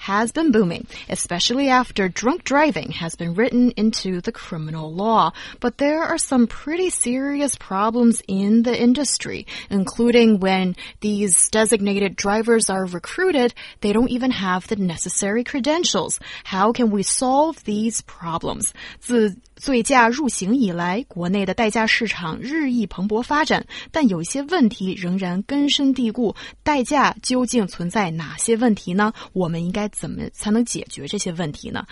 has been booming, especially after drunk driving has been written into the criminal law. But there are some pretty serious problems in the industry, including when these designated drivers are recruited, they don't even have the necessary credentials. How can we solve these problems? 自醉驾入刑以来，国内的代驾市场日益蓬勃发展，但有一些问题仍然根深蒂固。代驾究竟存在哪些问题呢？我们应该怎么才能解决这些问题呢？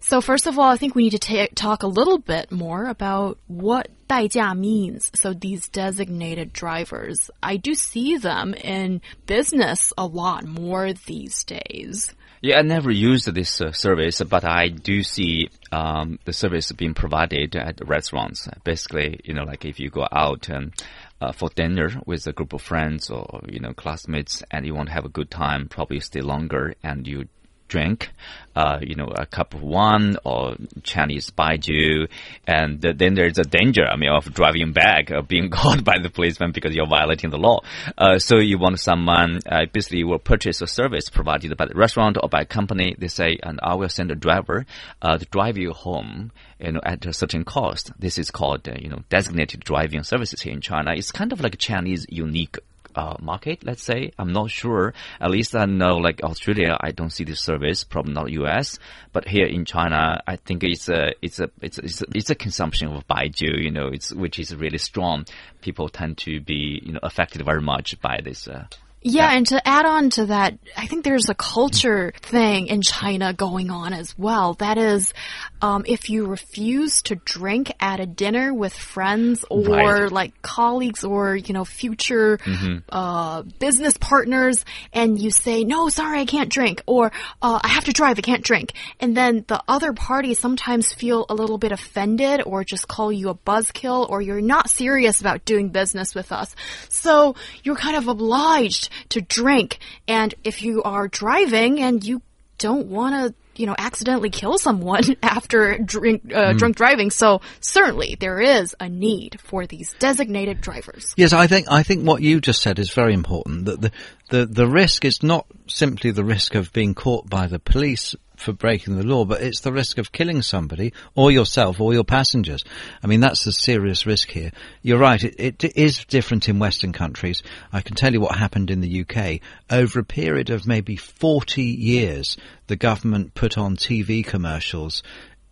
So first of all, I think we need to talk a little bit more about what 代驾 means. So these designated drivers, I do see them in business a lot more these days. Yeah, I never used this uh, service, but I do see um, the service being provided at restaurants. Basically, you know, like if you go out and uh, for dinner with a group of friends or you know classmates, and you want to have a good time, probably stay longer, and you drink, uh, you know, a cup of wine or Chinese baijiu, and then there's a danger, I mean, of driving back, or being caught by the policeman because you're violating the law. Uh, so you want someone, uh, basically will purchase a service provided by the restaurant or by a company. They say, and I will send a driver, uh, to drive you home, you know, at a certain cost. This is called, uh, you know, designated driving services here in China. It's kind of like Chinese unique uh, market, let's say. I'm not sure. At least I know, like Australia, I don't see this service, probably not US. But here in China, I think it's a, it's a, it's a, it's a, it's a consumption of baijiu, you know, it's, which is really strong. People tend to be, you know, affected very much by this, uh, yeah, and to add on to that, I think there's a culture thing in China going on as well. That is, um, if you refuse to drink at a dinner with friends or right. like colleagues or, you know, future mm -hmm. uh, business partners, and you say, no, sorry, I can't drink, or uh, I have to drive, I can't drink. And then the other party sometimes feel a little bit offended or just call you a buzzkill or you're not serious about doing business with us. So you're kind of obliged to drink. And if you are driving and you don't want to you know, accidentally kill someone after drink, uh, mm. drunk driving. So certainly there is a need for these designated drivers. Yes, I think I think what you just said is very important. That the the the risk is not simply the risk of being caught by the police for breaking the law, but it's the risk of killing somebody or yourself or your passengers. I mean, that's a serious risk here. You're right. It, it is different in Western countries. I can tell you what happened in the UK. Over a period of maybe 40 years, the government put on TV commercials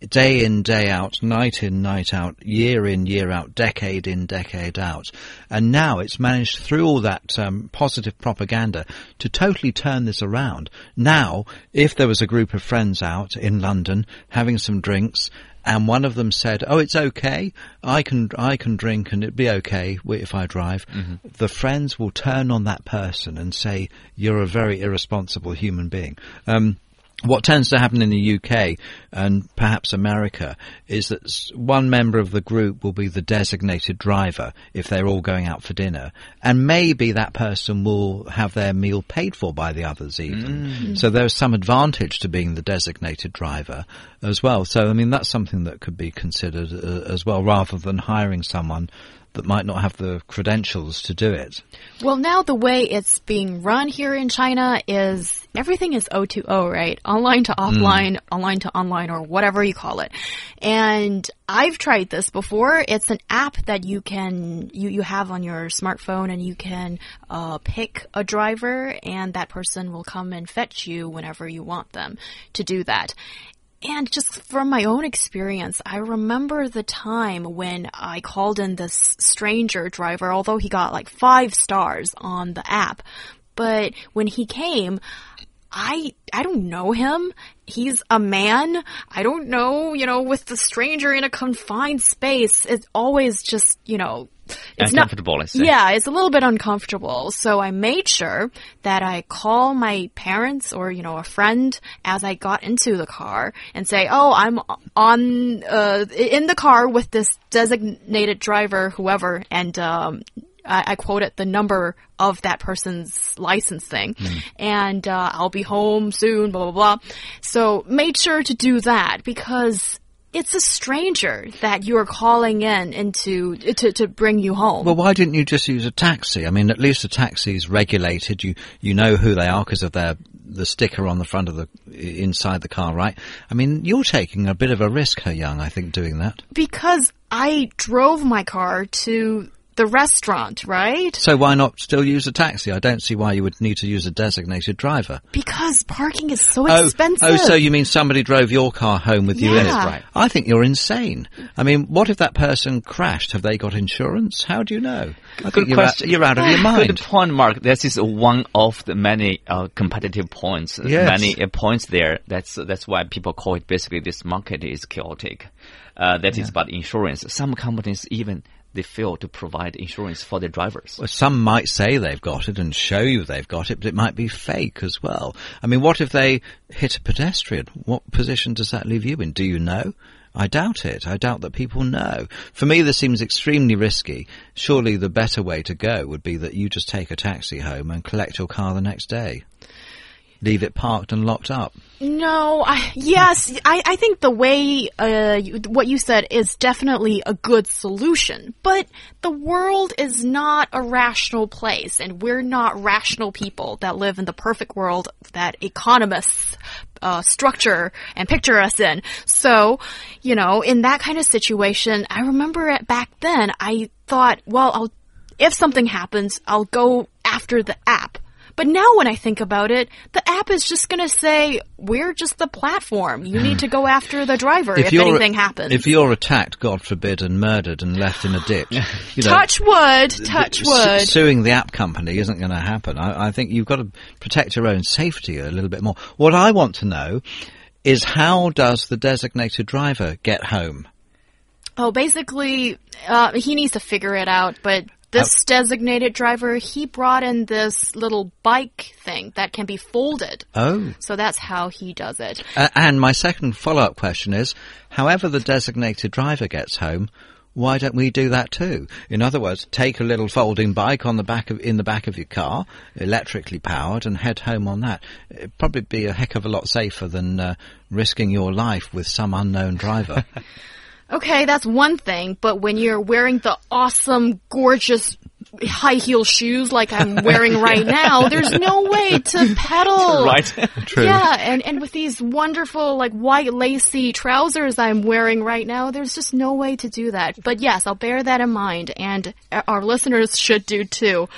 day in, day out, night in, night out, year in, year out, decade in, decade out. And now it's managed through all that um, positive propaganda to totally turn this around. Now, if there was a group of friends out in London having some drinks and one of them said, "Oh, it's okay. I can I can drink and it'd be okay if I drive." Mm-hmm. The friends will turn on that person and say, "You're a very irresponsible human being." Um, what tends to happen in the UK and perhaps America is that one member of the group will be the designated driver if they're all going out for dinner, and maybe that person will have their meal paid for by the others even. Mm. So there's some advantage to being the designated driver as well. So I mean that's something that could be considered uh, as well, rather than hiring someone that might not have the credentials to do it. Well, now the way it's being run here in China is everything is O2O, right? Online to offline, mm. online to online, or whatever you call it. And I've tried this before. It's an app that you can you you have on your smartphone, and you can uh, pick a driver, and that person will come and fetch you whenever you want them to do that. And just from my own experience, I remember the time when I called in this stranger driver, although he got like five stars on the app. But when he came, I I don't know him. He's a man. I don't know, you know, with the stranger in a confined space, it's always just, you know, it's uncomfortable. Not, yeah, it's a little bit uncomfortable. So I made sure that I call my parents or you know a friend as I got into the car and say, "Oh, I'm on uh, in the car with this designated driver, whoever," and um, I, I quoted the number of that person's license thing, Hmm. and uh, I'll be home soon. Blah blah blah. So made sure to do that because. It's a stranger that you're calling in into to, to bring you home. Well, why didn't you just use a taxi? I mean, at least a taxi is regulated. You you know who they are because of their the sticker on the front of the inside the car, right? I mean, you're taking a bit of a risk, He Yang. I think doing that. because I drove my car to the restaurant, right? So why not still use a taxi? I don't see why you would need to use a designated driver. Because parking is so Oh, expensive. oh, so you mean somebody drove your car home with you in it? Right. I think you're insane. I mean, what if that person crashed? Have they got insurance? How do you know? I think Good you're out, question. you're out of your mind. Good mind. point, Mark. This is one of the many uh, competitive points. Yes. Many uh, points there. That's that's why people call it basically this market is chaotic. Uh, that is about insurance. Some companies even they fail to provide insurance for their drivers. Well, some might say they've got it and show you they've got it, but it might be fake as well. I mean, what if they hit a pedestrian? What position does that leave you in? Do you know? I doubt it. I doubt that people know. For me, this seems extremely risky. Surely the better way to go would be that you just take a taxi home and collect your car the next day. Leave it parked and locked up. No, I, yes, I, I think the way, uh, you, what you said is definitely a good solution. But the world is not a rational place, and we're not rational people that live in the perfect world that economists uh, structure and picture us in. So, you know, in that kind of situation, I remember it back then. I thought, well, I'll, if something happens, I'll go after the app. But now when I think about it, the app is just going to say, we're just the platform. You need to go after the driver if, you're- anything happens. If you're attacked, God forbid, and murdered and left in a ditch, you know, touch wood, touch su- wood. suing the app company isn't going to happen. I, I think you've got to protect your own safety a little bit more. What I want to know is how does the designated driver get home? Oh, basically, uh, he needs to figure it out, but this designated driver, he brought in this little bike thing that can be folded. Oh. So that's how he does it. Uh, and my second follow-up question is, however the designated driver gets home, why don't we do that too? In other words, take a little folding bike on the back of in the back of your car, electrically powered, and head home on that. It'd probably be a heck of a lot safer than uh, risking your life with some unknown driver. Okay, that's one thing, but when you're wearing the awesome, gorgeous high heel shoes like I'm wearing right now, there's no way to pedal. Right. True. Yeah, and, and with these wonderful, like, white lacy trousers I'm wearing right now, there's just no way to do that. But yes, I'll bear that in mind, and our listeners should do too.